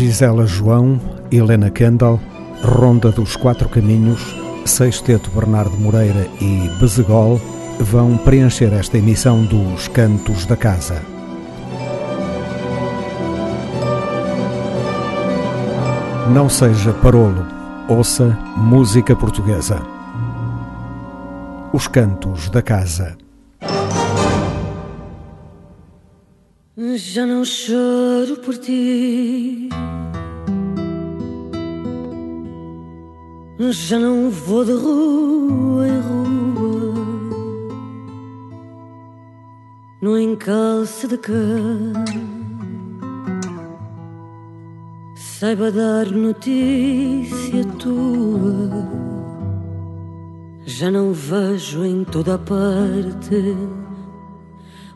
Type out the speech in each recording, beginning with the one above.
Gisela João, Helena Kendall, Ronda dos Quatro Caminhos, Sexteto Bernardo Moreira e Bezegol vão preencher esta emissão dos Cantos da Casa. Não seja parolo, ouça música portuguesa. Os Cantos da Casa. Já não choro por ti. Já não vou de rua em rua no encalço de cama. Saiba dar notícia tua. Já não vejo em toda a parte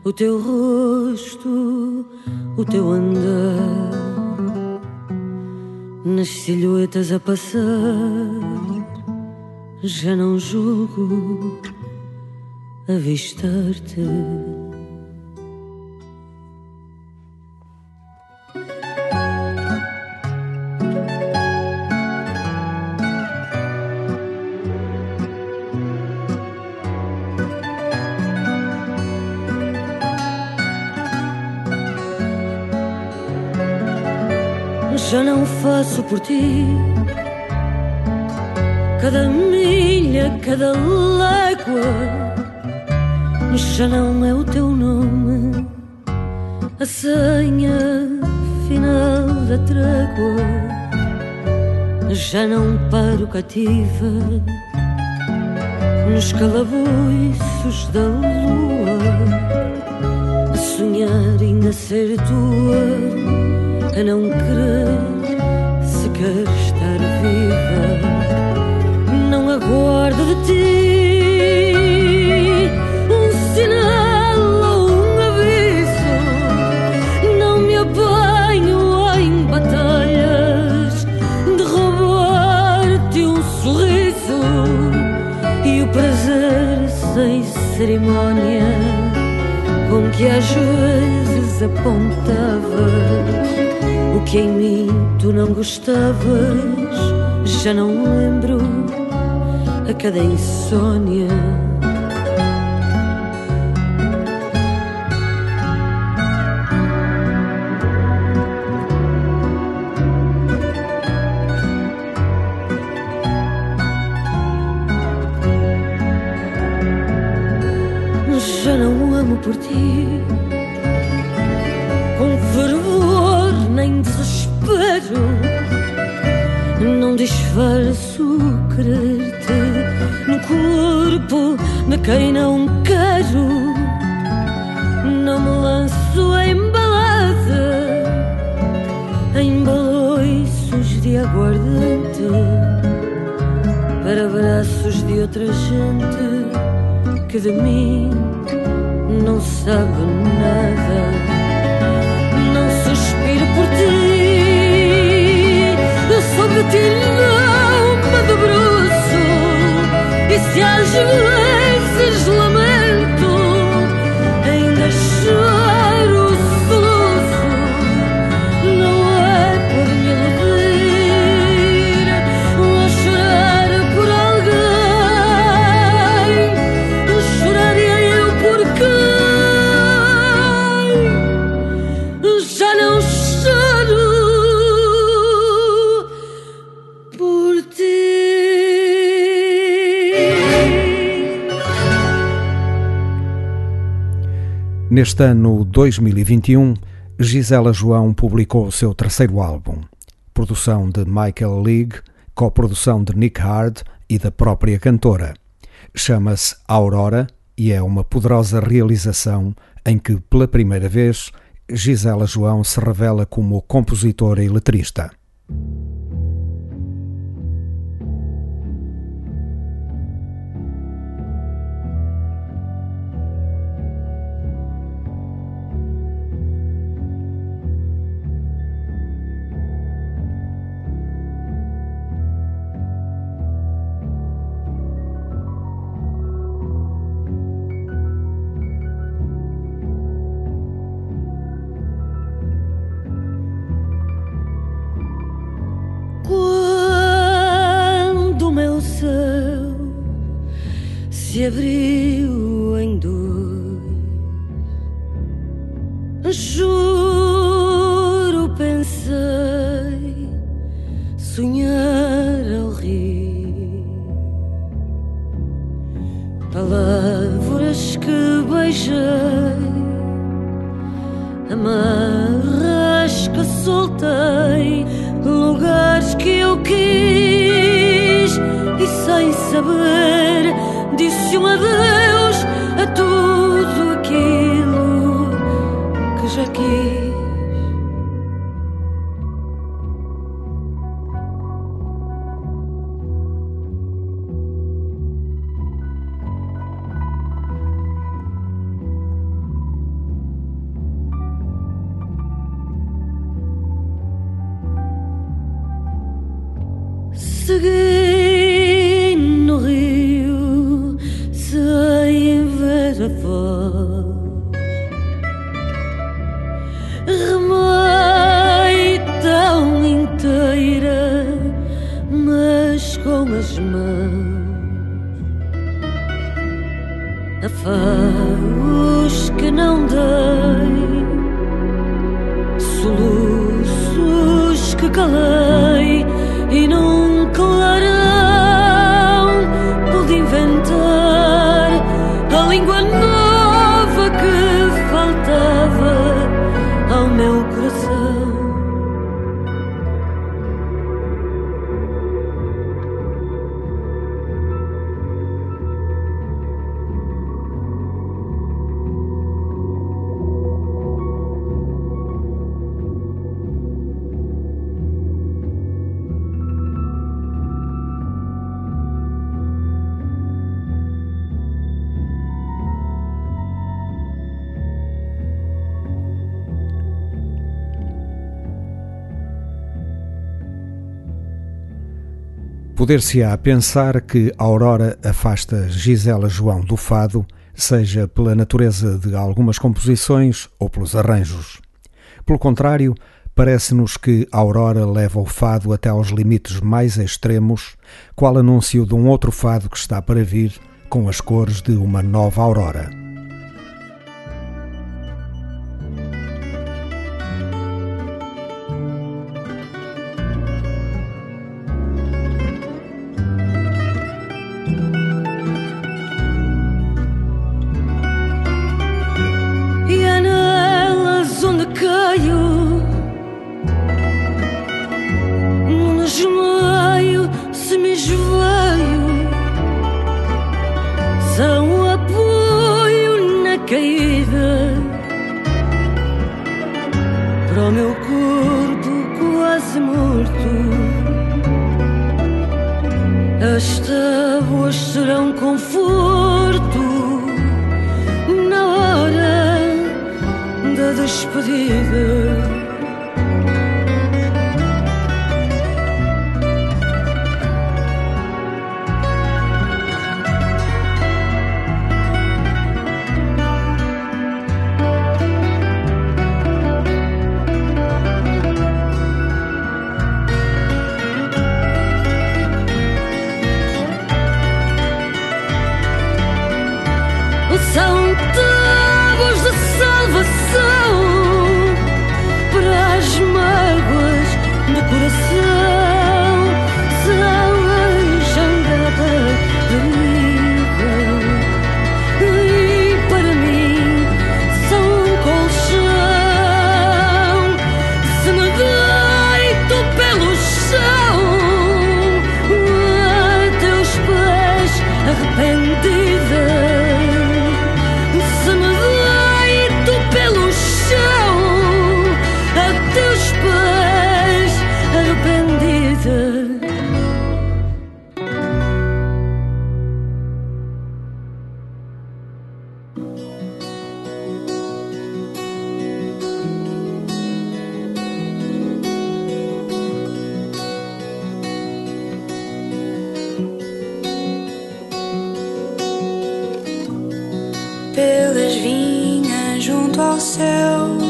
o teu rosto, o teu andar, nas silhuetas a passar, já não julgo avistar-te. Por ti. Cada milha, cada légua, já não é o teu nome, a senha final da trégua. Já não paro cativa nos calabouços da lua, a sonhar ainda ser tua a não querer estar viva. Não aguardo de ti um sinal ou um aviso. Não me apanho em batalhas de roubar-te um sorriso e o prazer sem cerimónia com que às vezes apontavas que em mim tu não gostavas, já não lembro a cada insônia. Já não amo por ti no corpo de quem não quero. Não me lanço em balada, em baloiços de aguardente, para braços de outra gente que de mim não sabe nada. Não suspiro por ti, eu soube ti e se Neste ano 2021, Gisela João publicou o seu terceiro álbum, produção de Michael League, coprodução de Nick Hard e da própria cantora. Chama-se Aurora e é uma poderosa realização em que, pela primeira vez, Gisela João se revela como compositora e letrista. Poder-se-á pensar que Aurora afasta Gisela João do fado, seja pela natureza de algumas composições ou pelos arranjos. Pelo contrário, parece-nos que Aurora leva o fado até aos limites mais extremos, qual anúncio de um outro fado que está para vir, com as cores de uma nova aurora. così pelas vinhas junto ao céu.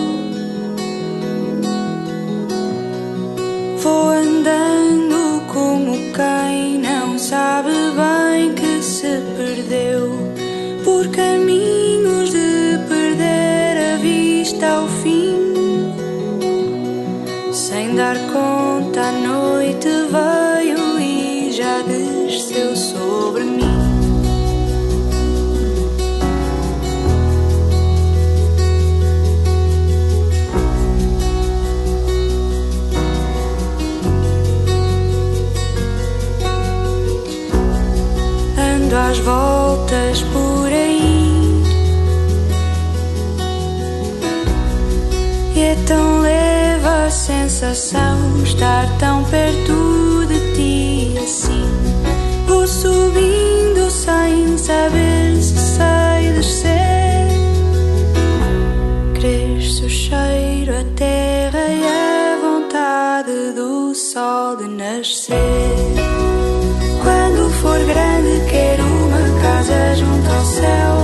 Sensação estar tão perto de ti assim. Vou subindo sem saber se sei descer. Cresce o cheiro, a terra e a vontade do sol de nascer. Quando for grande, quero uma casa junto ao céu.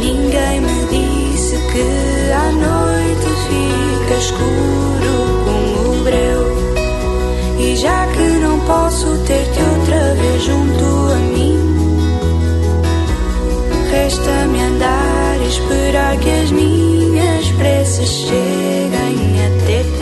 Ninguém me disse que à noite fica escuro como o breu. E já que não posso ter-te outra vez junto a mim, resta-me andar e esperar que as minhas preces cheguem até ti.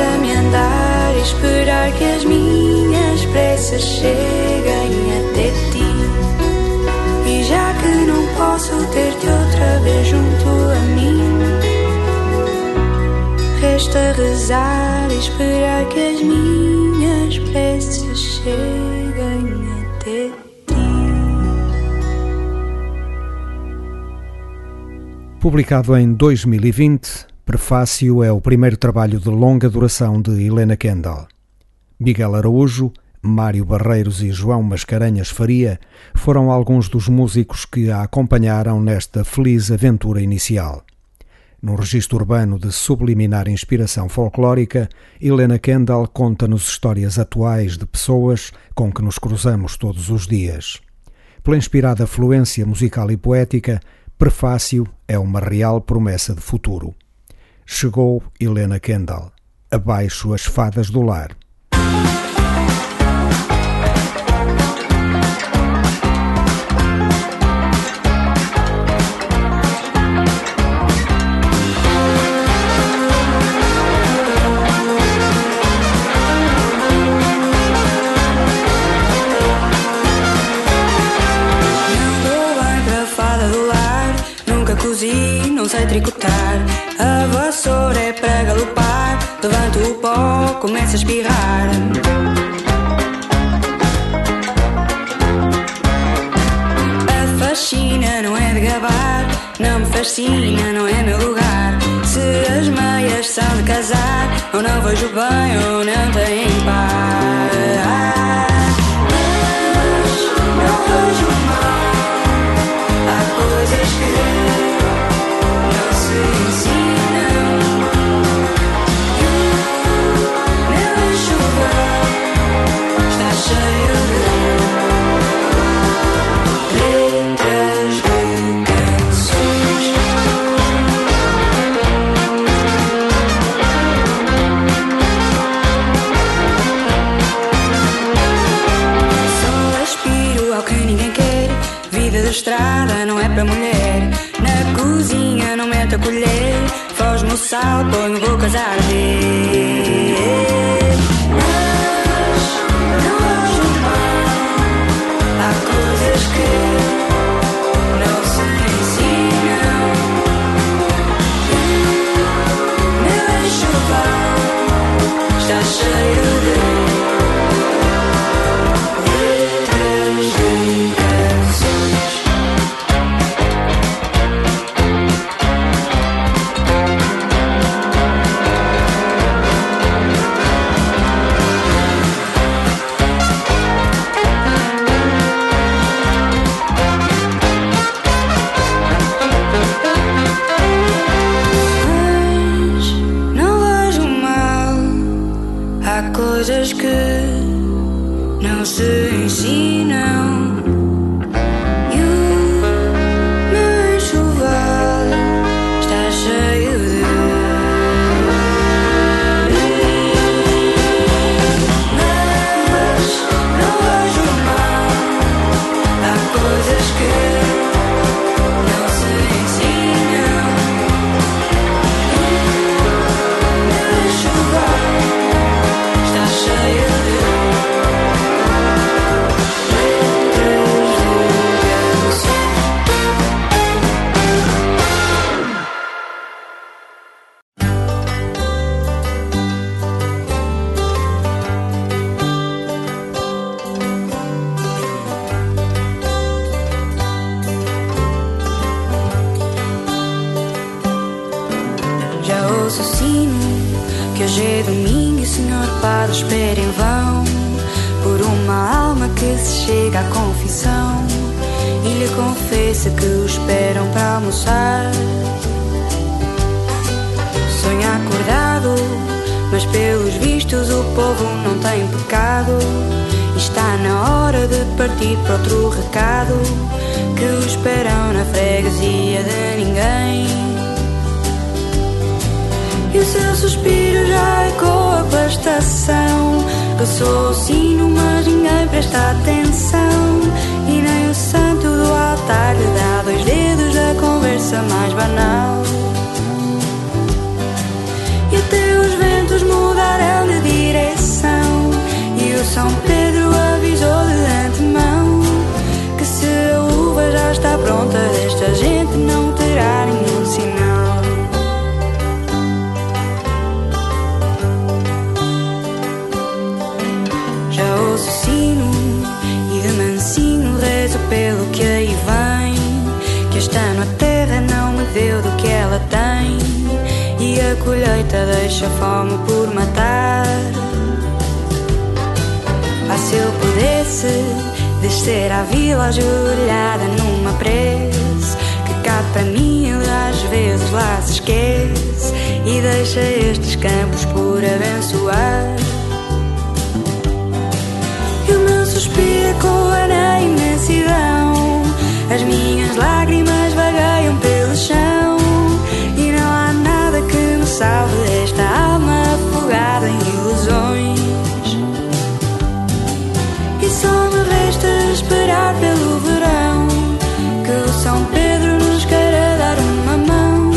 resta-me andar e esperar que as minhas preces cheguem até ti. E já que não posso ter-te outra vez junto a mim, resta rezar e esperar que as minhas preces cheguem até ti. Publicado em 2020, Prefácio é o primeiro trabalho de longa duração de Helena Kendall. Miguel Araújo, Mário Barreiros e João Mascarenhas Faria foram alguns dos músicos que a acompanharam nesta feliz aventura inicial. Num registro urbano de subliminar inspiração folclórica, Helena Kendall conta-nos histórias atuais de pessoas com que nos cruzamos todos os dias. Pela inspirada fluência musical e poética, Prefácio é uma real promessa de futuro. Chegou Helena Kendall. Abaixo as fadas do lar. Não dou bem para a fada do lar. Nunca cozi, não sei tricotar. A vassoura é para galopar. Levanto o pó, começa a espirrar. A fascina não é de gabar. Não me fascina, não é meu lugar. Se as meias são de casar, ou não vejo bem, ou não têm par. Mas não vejo estrada não é para mulher. Na cozinha não mete a colher. Foge-me o sal, põe-me bocas a arder. Mas não mal. Há coisas que deixa fome por matar. Ah, se eu pudesse descer à vila ajoelhada numa prece, que cá para mim às vezes lá se esquece e deixa estes campos por abençoar. E o meu suspiro salve esta alma afogada em ilusões. E só me resta esperar pelo verão que o São Pedro nos queira dar uma mão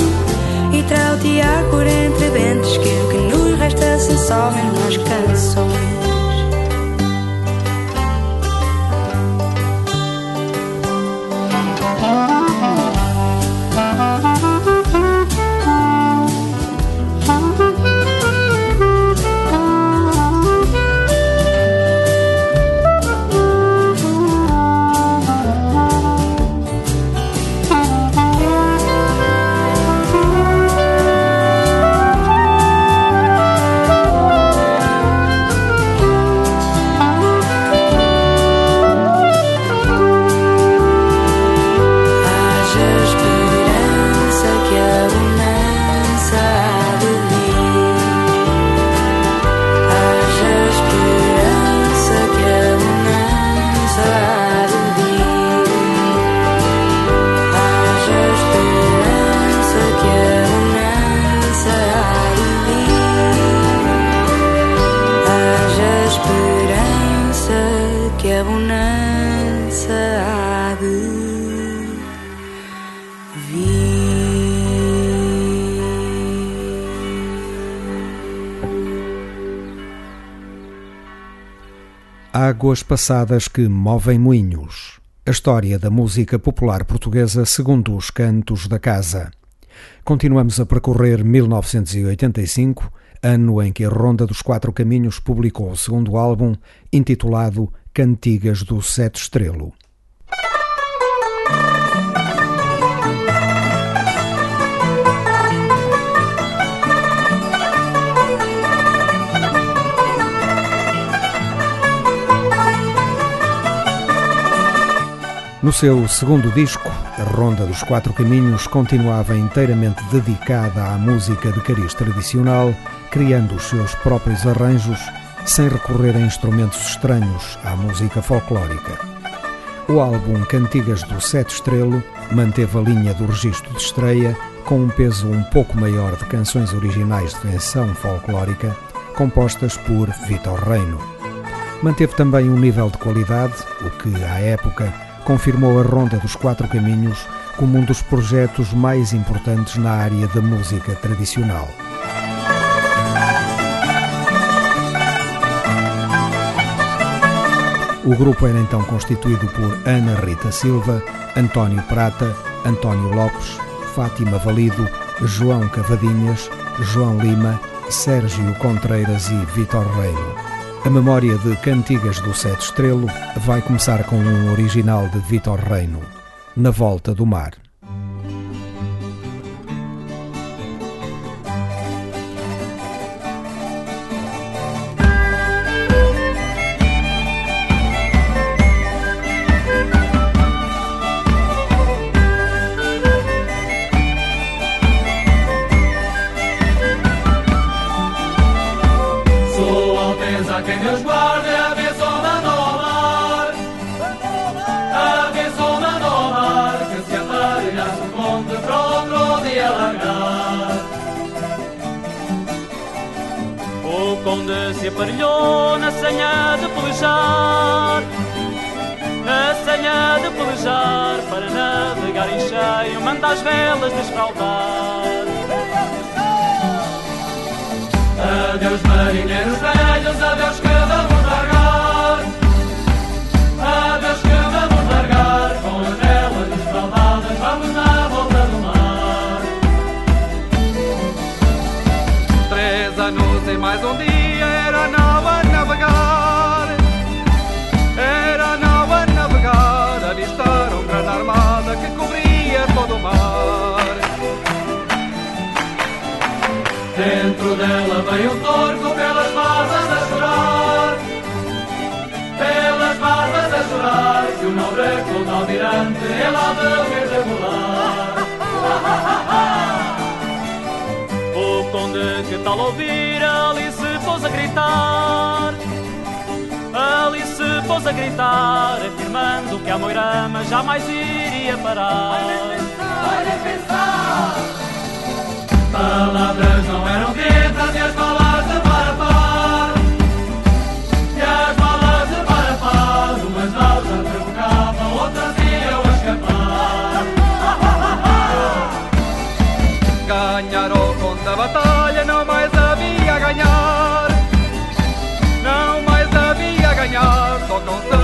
e trautear por entre dentes que o que nos resta se some nas canções. Águas passadas que movem moinhos. A história da música popular portuguesa segundo os cantos da casa. Continuamos a percorrer 1985, ano em que a Ronda dos Quatro Caminhos publicou o segundo álbum, intitulado Cantigas do Sete Estrelo. No seu segundo disco, A Ronda dos Quatro Caminhos continuava inteiramente dedicada à música de cariz tradicional, criando os seus próprios arranjos, sem recorrer a instrumentos estranhos à música folclórica. O álbum Cantigas do Sete Estrelo manteve a linha do registro de estreia, com um peso um pouco maior de canções originais de venção folclórica, compostas por Vitor Reino. Manteve também um nível de qualidade, o que, à época, confirmou a Ronda dos Quatro Caminhos como um dos projetos mais importantes na área da música tradicional. O grupo era então constituído por Ana Rita Silva, António Prata, António Lopes, Fátima Valido, João Cavadinhas, João Lima, Sérgio Contreiras e Vitor Reino. A memória de Cantigas do Sete Estrelo vai começar com um original de Vitor Reino, Na Volta do Mar. Na senha de pelejar Na senha de pelejar Para navegar em cheio Manda as velas desfraldar Adeus marinheiros velhos Adeus que vamos largar. Adeus que vamos largar Com as velas desfraldadas Vamos na volta do mar. Três anos e mais um dia Dela vem o torco pelas barbas a chorar. Pelas barbas a chorar Que o nobre Clodo Almirante ele há de regular O conde que tal ouvir ali se pôs a gritar. Ali se pôs a gritar Afirmando que a moirama jamais iria parar. Olha pensar Palavras não eram ditas e as balas de Parapá E as balas de Parapá Umas naus a provocavam, outras iam escapar Ganhar ou contra a batalha não mais havia ganhar. Não mais havia ganhar logo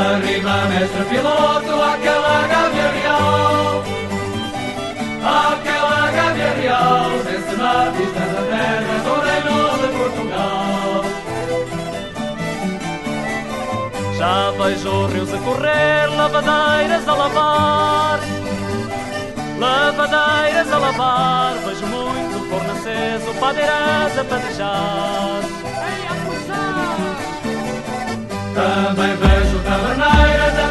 Arriba, mestre piloto, aquela gávea real. Aquela gávea real Vence na pista da terra do reino de Portugal. Já vejo rios a correr, lavadeiras a lavar. Lavadeiras a lavar Vejo muito forno aceso, padeiras a padejar também vejo taverneiras a pipa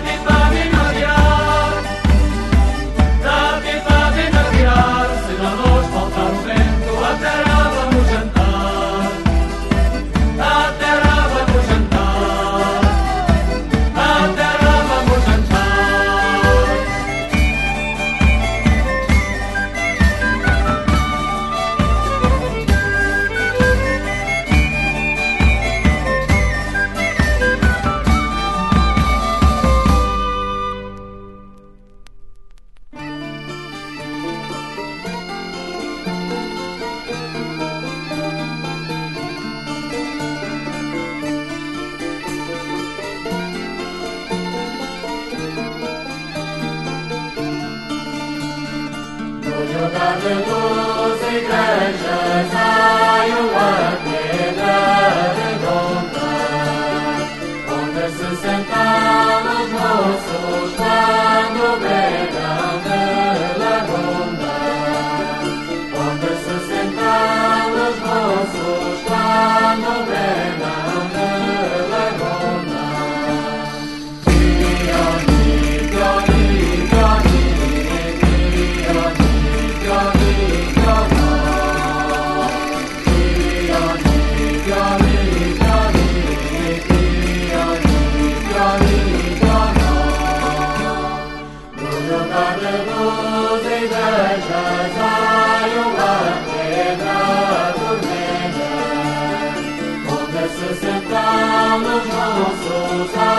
都在。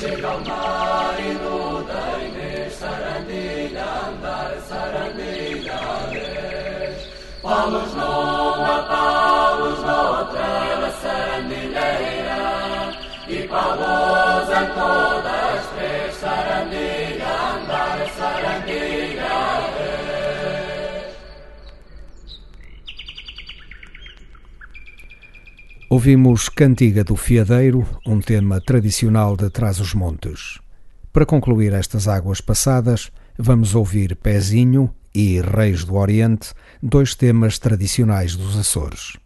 Chega ao mar e no Dainês, sarandilha, andar, sarandilha, Palos numa, palos noutra, sarandilheira, e palos em todas três, sarandilha, andar, sarandilha, Ouvimos Cantiga do Fiadeiro, um tema tradicional de Trás-os-Montes. Para concluir estas águas passadas, vamos ouvir Pezinho e Reis do Oriente, dois temas tradicionais dos Açores.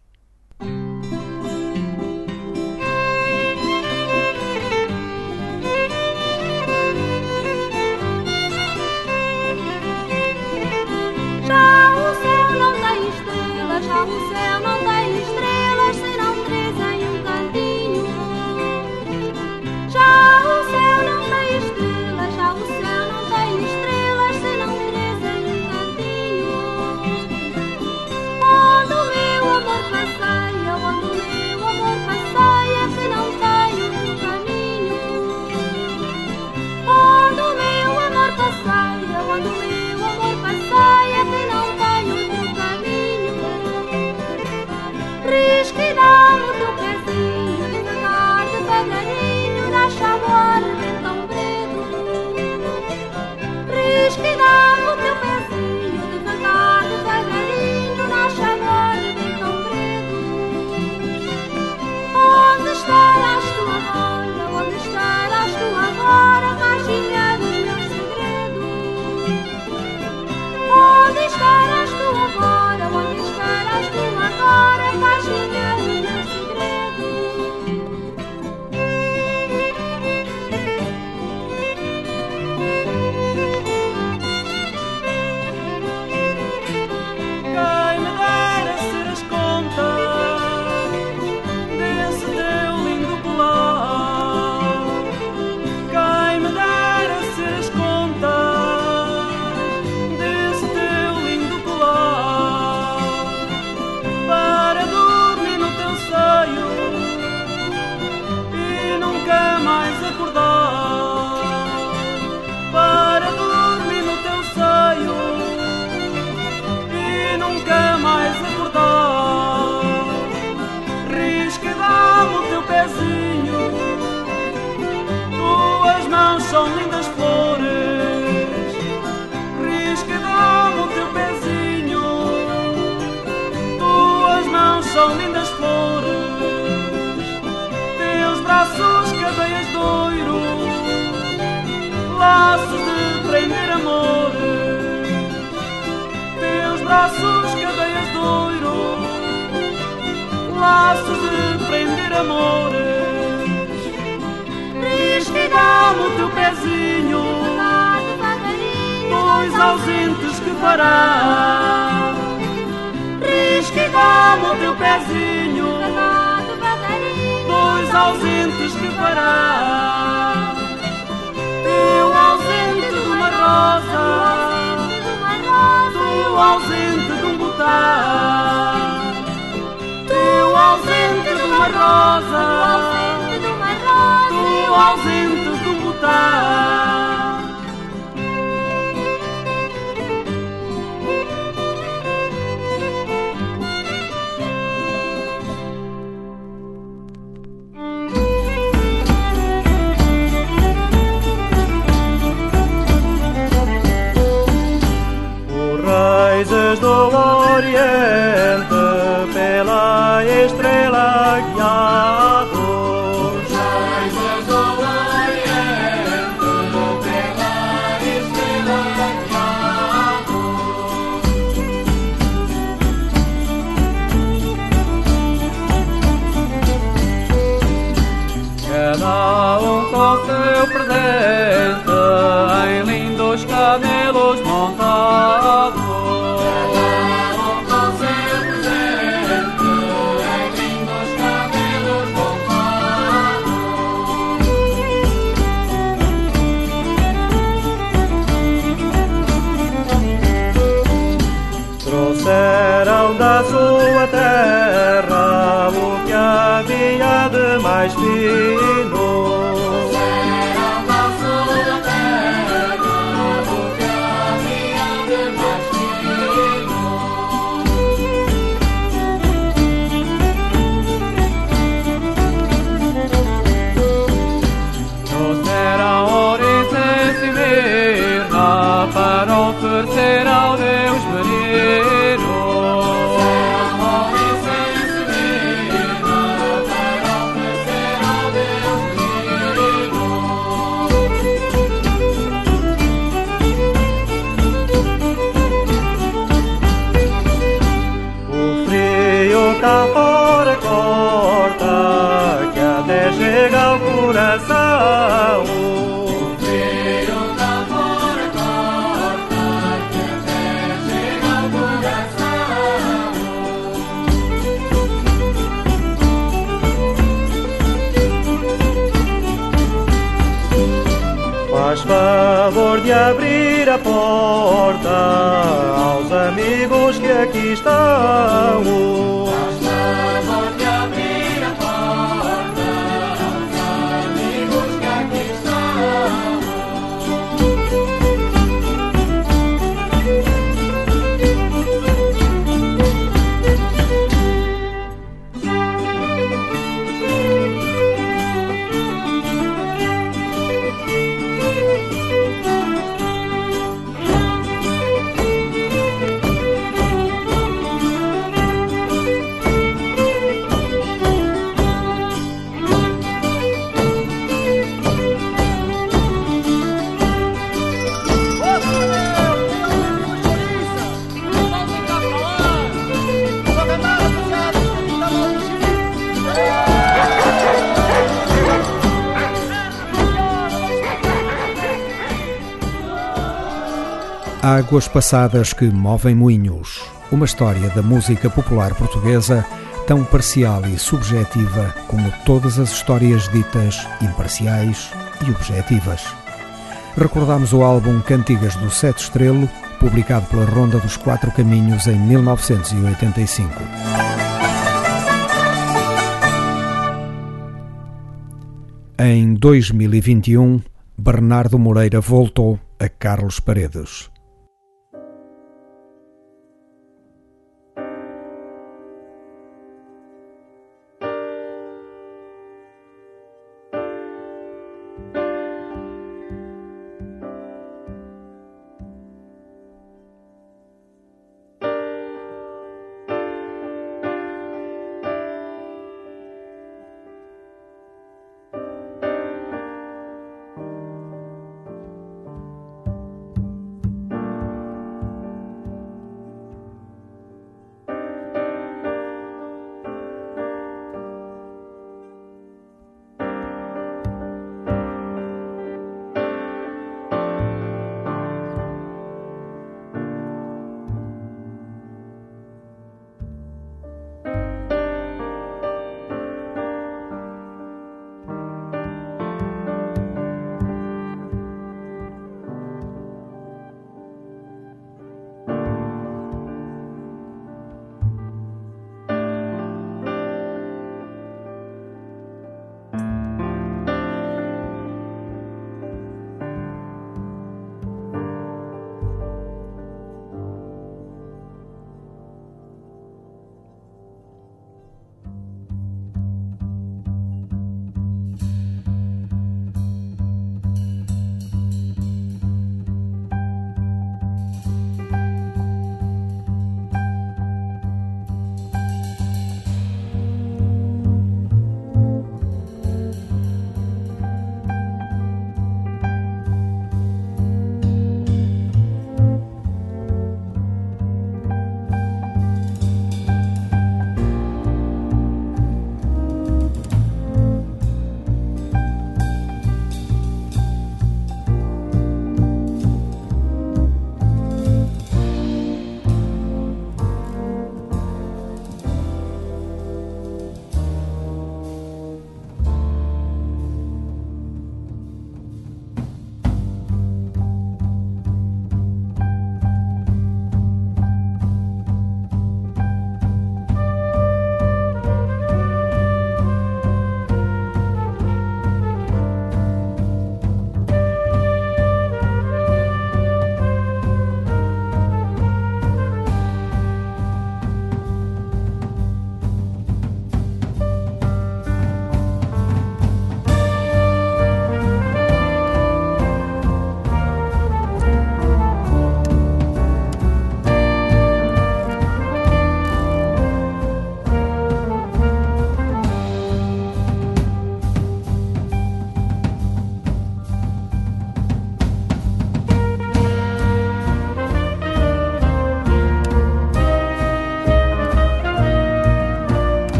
braços, laços de prender amores. Risca o teu pezinho, pois ausentes que fará. Risca o teu pezinho. ausentes que fará? Eu ausente de uma rosa, tu ausente de um botão, ausente de uma rosa, tu ausente de um botão. Águas passadas que movem moinhos. Uma história da música popular portuguesa tão parcial e subjetiva como todas as histórias ditas imparciais e objetivas. Recordamos o álbum Cantigas do Sete Estrelo, publicado pela Ronda dos Quatro Caminhos em 1985. Em 2021, Bernardo Moreira voltou a Carlos Paredes.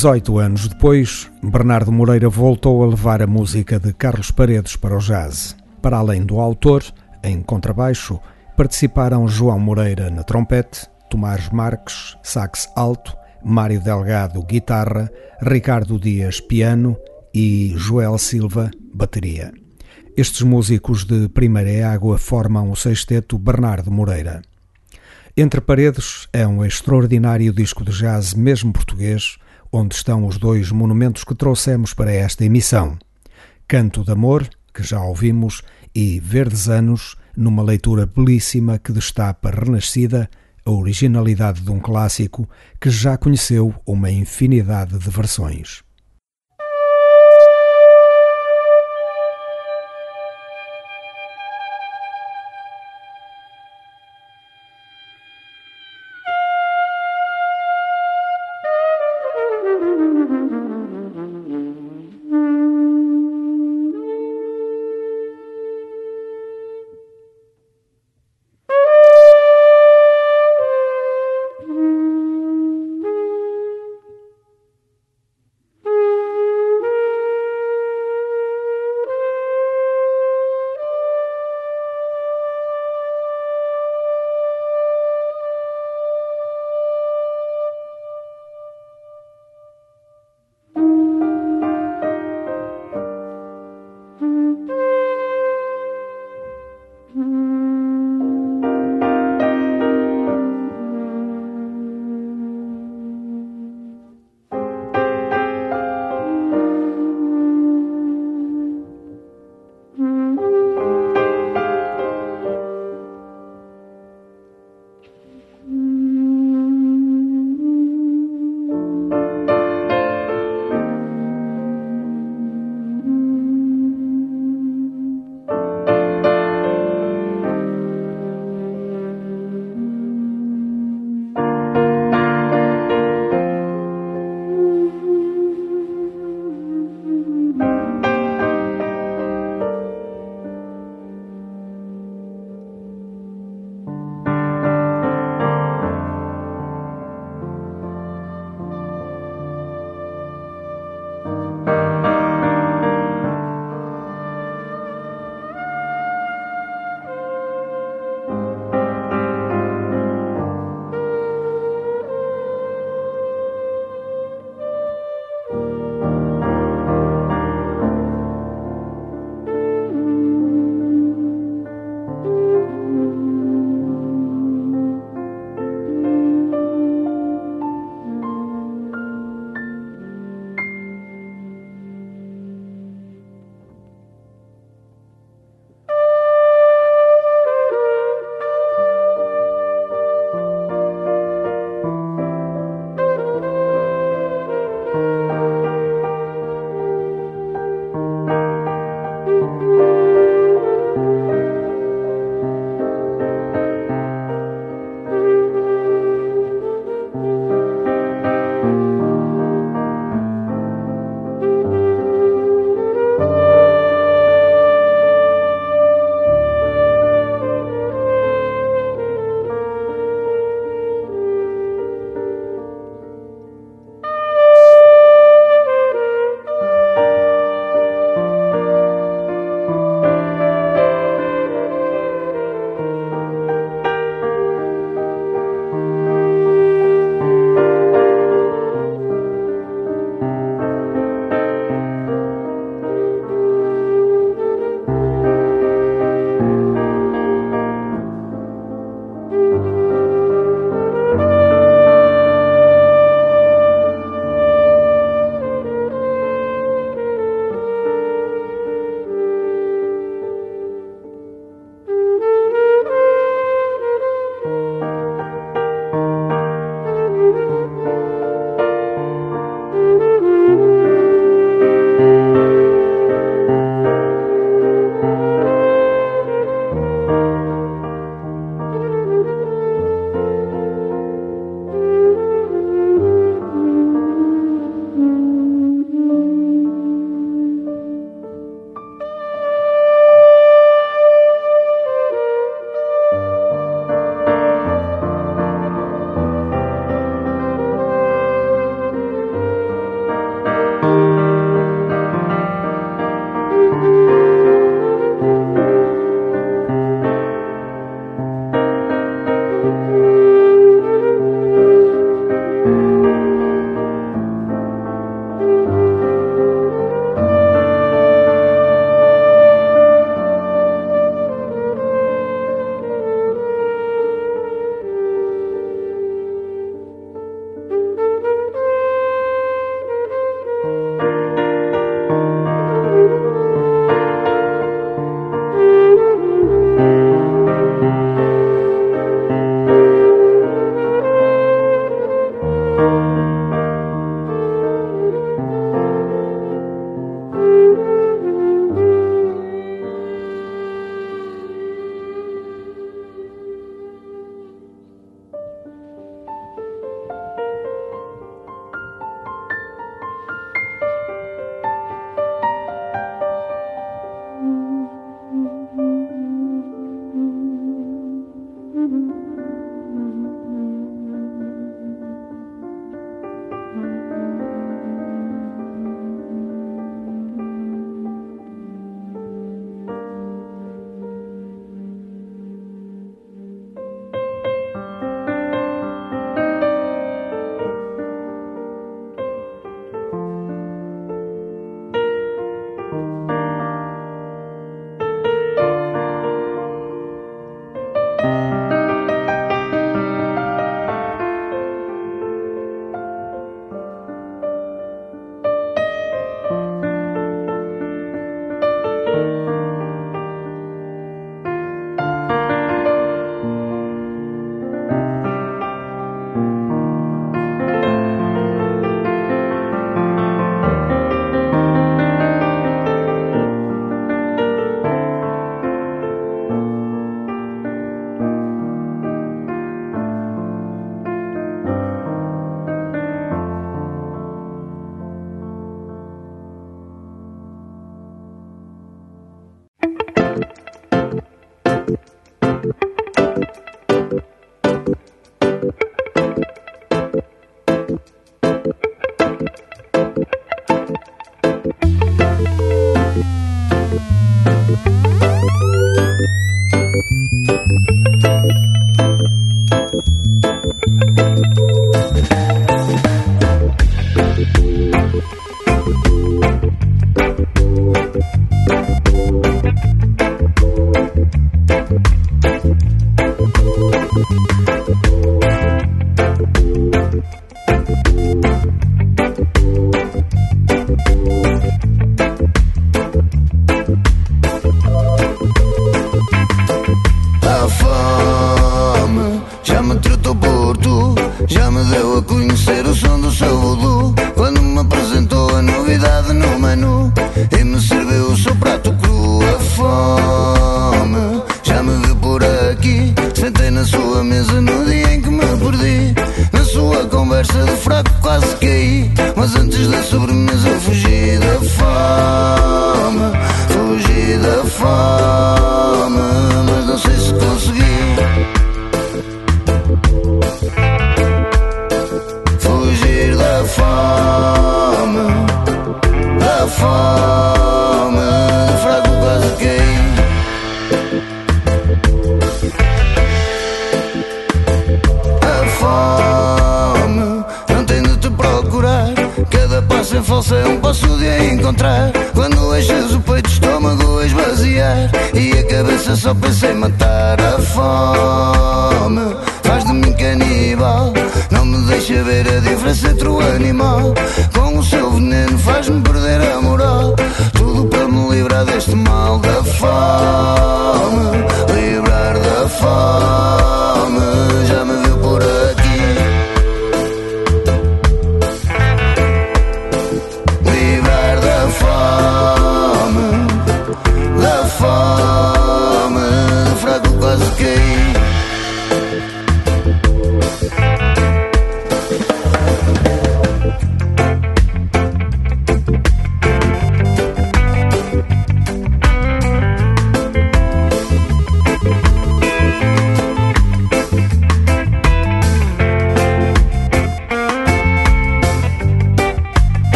18 anos depois, Bernardo Moreira voltou a levar a música de Carlos Paredes para o jazz. Para além do autor, em contrabaixo, participaram João Moreira na trompete, Tomás Marques, sax alto, Mário Delgado, guitarra, Ricardo Dias, piano e Joel Silva, bateria. Estes músicos de primeira água formam o sexteto Bernardo Moreira. Entre Paredes é um extraordinário disco de jazz, mesmo português, onde estão os dois monumentos que trouxemos para esta emissão: Canto de Amor, que já ouvimos, e Verdes Anos, numa leitura belíssima que destapa renascida a originalidade de um clássico que já conheceu uma infinidade de versões.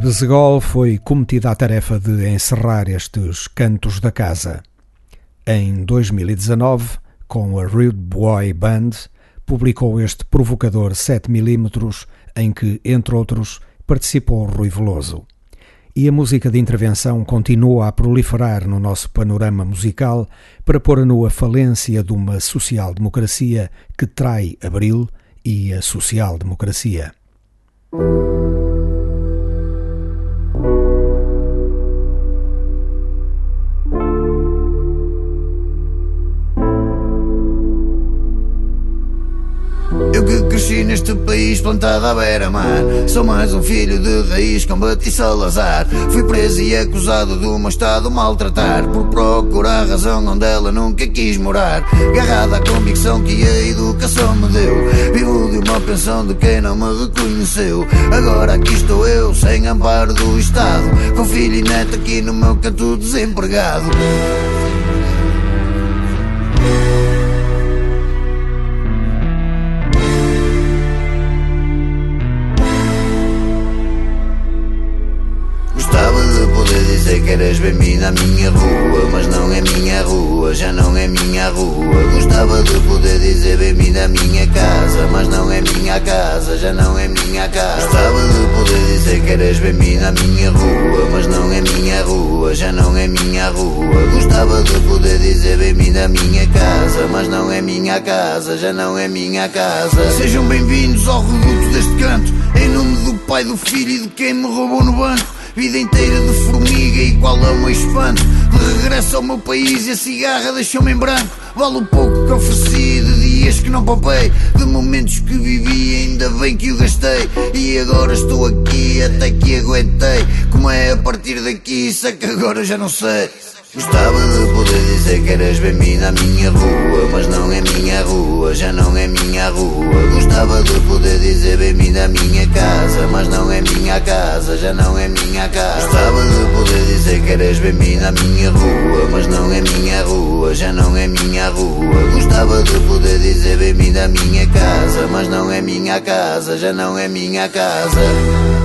Bezegol foi cometida a tarefa de encerrar estes cantos da casa. Em 2019, com a Rude Boy Band, publicou este provocador 7mm em que, entre outros, participou Rui Veloso. E a música de intervenção continua a proliferar no nosso panorama musical para pôr a nu a falência de uma social-democracia que trai Abril e a social-democracia. Neste país plantado à beira-mar. Sou mais um filho de raiz com Bati Salazar. Fui preso e acusado de um estado maltratar. Por procurar razão onde ela nunca quis morar. Garrada à convicção que a educação me deu. Vivo de uma pensão de quem não me reconheceu. Agora aqui estou eu, sem amparo do Estado. Com filho e neto aqui no meu canto desempregado queres ver-me na minha rua Mas não é minha rua, já não é minha rua. Gostava de poder dizer bem-me na minha casa Mas não é minha casa, já não é minha casa. Gostava de poder dizer queres ver-me na minha rua Mas não é minha rua, já não é minha rua. Gostava de poder dizer bem-me na minha casa Mas não é minha casa, já não é minha casa. Sejam bem-vindos ao reduto deste canto Em nome do pai, do filho e de quem me roubou no banco Vida inteira de formiga e qual é o meu espanto De regresso ao meu país e a cigarra deixou-me em branco. Vale o pouco que ofereci de dias que não poupei De momentos que vivi ainda bem que o gastei. E agora estou aqui até que aguentei. Como é a partir daqui, sei que agora já não sei Gostava de poder dizer que eras bem-me na minha rua Mas não é minha rua, já não é minha rua. Gostava de poder dizer bem-me na minha casa Mas não é minha casa, já não é minha casa. Gostava de poder dizer que eras bem-me na minha rua Mas não é minha rua, já não é minha rua. Gostava de poder dizer bem-me na minha casa Mas não é minha casa, já não é minha casa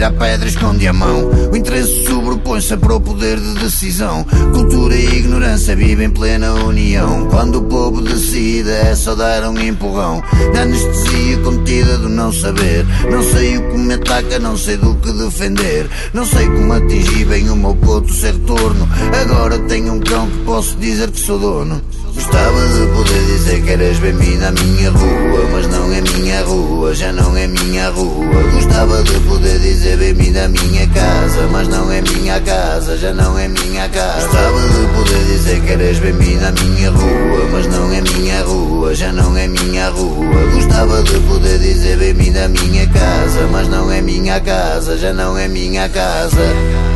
atira pedra esconde a mão. O interesse sobrepõe-se para o poder de decisão. Cultura e ignorância vivem em plena união. Quando o povo decide, é só dar um empurrão. Da anestesia contida do não saber. Não sei o que me ataca, não sei do que defender. Não sei como atingir bem o meu ponto sem retorno. Agora tenho um cão que posso dizer que sou dono. Gostava de poder dizer que eras bem-me na minha rua Mas não é minha rua, já não é minha rua. Gostava de poder dizer bem-me na minha casa Mas não é minha casa, já não é minha casa. Gostava de poder dizer que eras bem-me na minha rua Mas não é minha rua, já não é minha rua. Gostava de poder dizer bem-me na minha casa Mas não é minha casa, já não é minha casa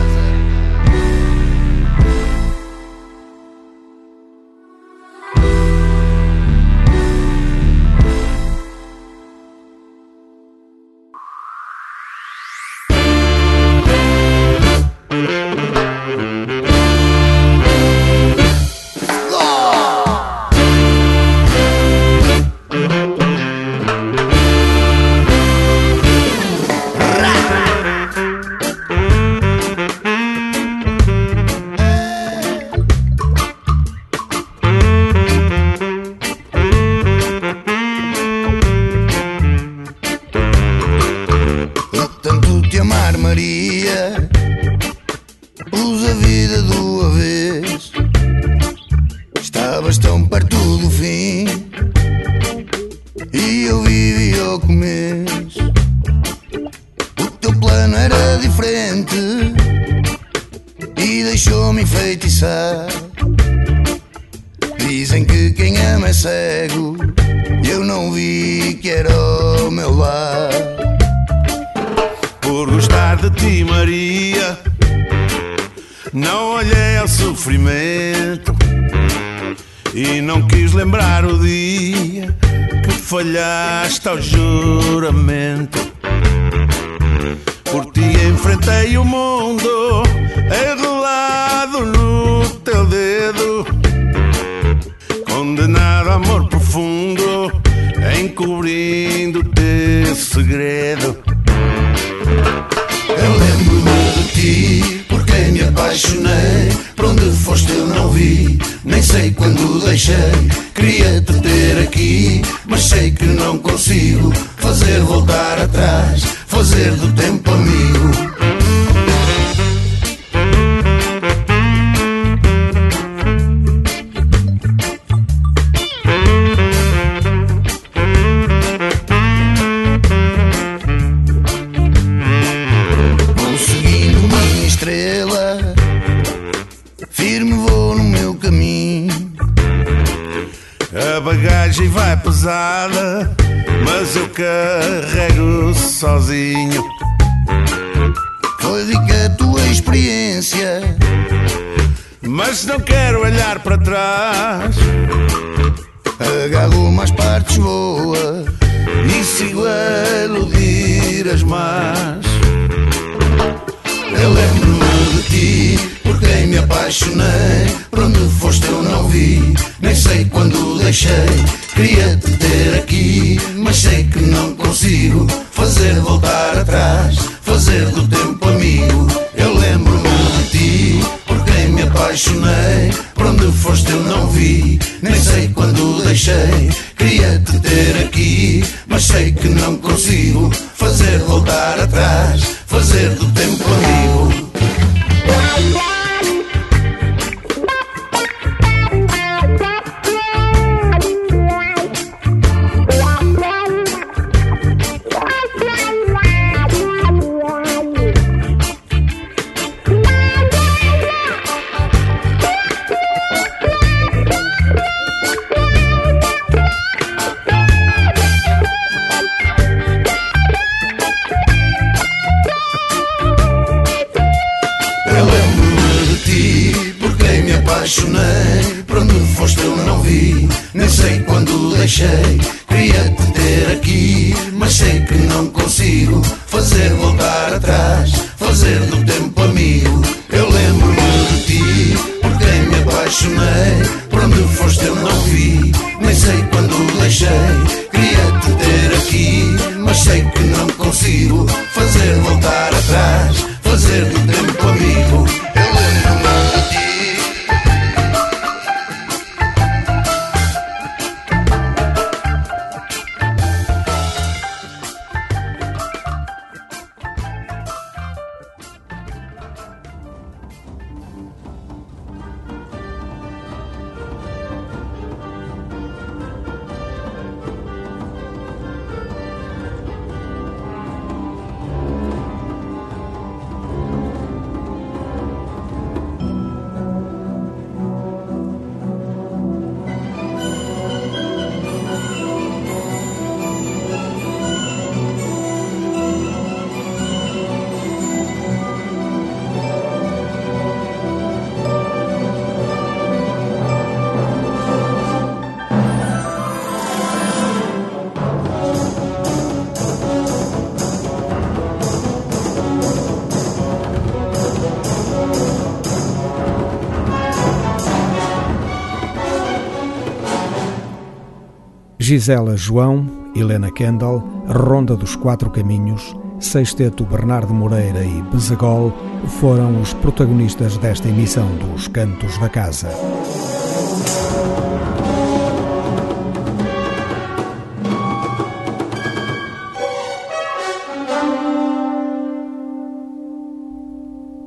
carrego sozinho. para atrás. Gisela João, Helena Kendall, Ronda dos Quatro Caminhos, Sexteto Bernardo Moreira e Bezagol foram os protagonistas desta emissão dos Cantos da Casa.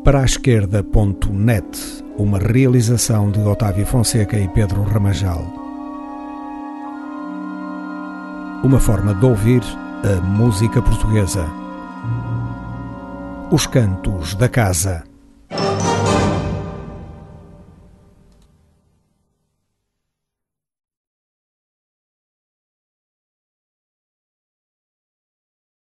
Para a esquerda.net, uma realização de Otávio Fonseca e Pedro Ramajal uma forma de ouvir a música portuguesa. Os Cantos da Casa.